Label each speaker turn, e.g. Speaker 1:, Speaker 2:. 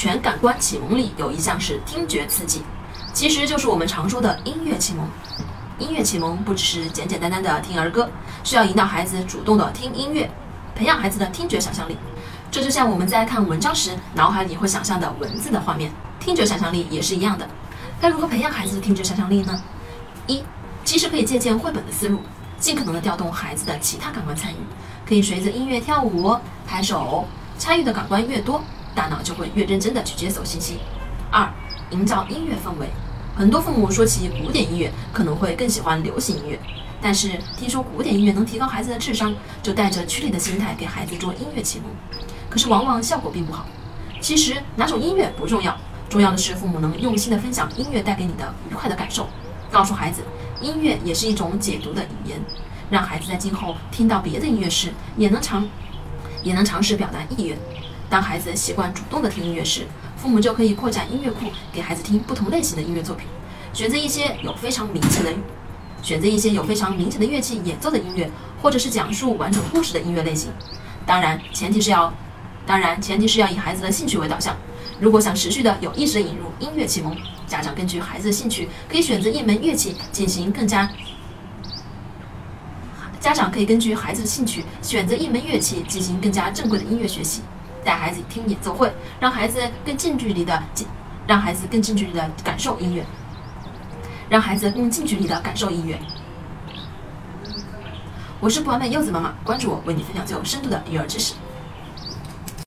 Speaker 1: 全感官启蒙里有一项是听觉刺激，其实就是我们常说的音乐启蒙。音乐启蒙不只是简简单单的听儿歌，需要引导孩子主动的听音乐，培养孩子的听觉想象力。这就像我们在看文章时，脑海里会想象的文字的画面，听觉想象力也是一样的。该如何培养孩子的听觉想象力呢？一，其实可以借鉴绘本的思路，尽可能的调动孩子的其他感官参与，可以随着音乐跳舞、拍手，参与的感官越多，大脑就会越认真的去接收信息。二，营造音乐氛围。很多父母说起古典音乐，可能会更喜欢流行音乐，但是听说古典音乐能提高孩子的智商，就带着趋利的心态给孩子做音乐启蒙，可是往往效果并不好。其实哪种音乐不重要，重要的是父母能用心的分享音乐带给你的愉快的感受，告诉孩子音乐也是一种解读的语言，让孩子在今后听到别的音乐时，也能尝也能尝试表达意愿。当孩子习惯主动的听音乐时，父母就可以扩展音乐库，给孩子听不同类型的音乐作品，选择一些有非常明显的，选择一些有非常明显的乐器演奏的音乐，或者是讲述完整故事的音乐类型。当然，前提是要，当然前提是要以孩子的兴趣为导向。如果想持续的有意识的引入音乐启蒙，家长根据孩子的兴趣，可以选择一门乐器进行更加。家长可以根据孩子的兴趣，选择一门乐器进行更加正规的音乐学习。带孩子听演奏会，让孩子更近距离的近，让孩子更近距离的感受音乐，让孩子更近距离的感受音乐。我是不完美柚子妈妈，关注我，为你分享最有深度的育儿知识。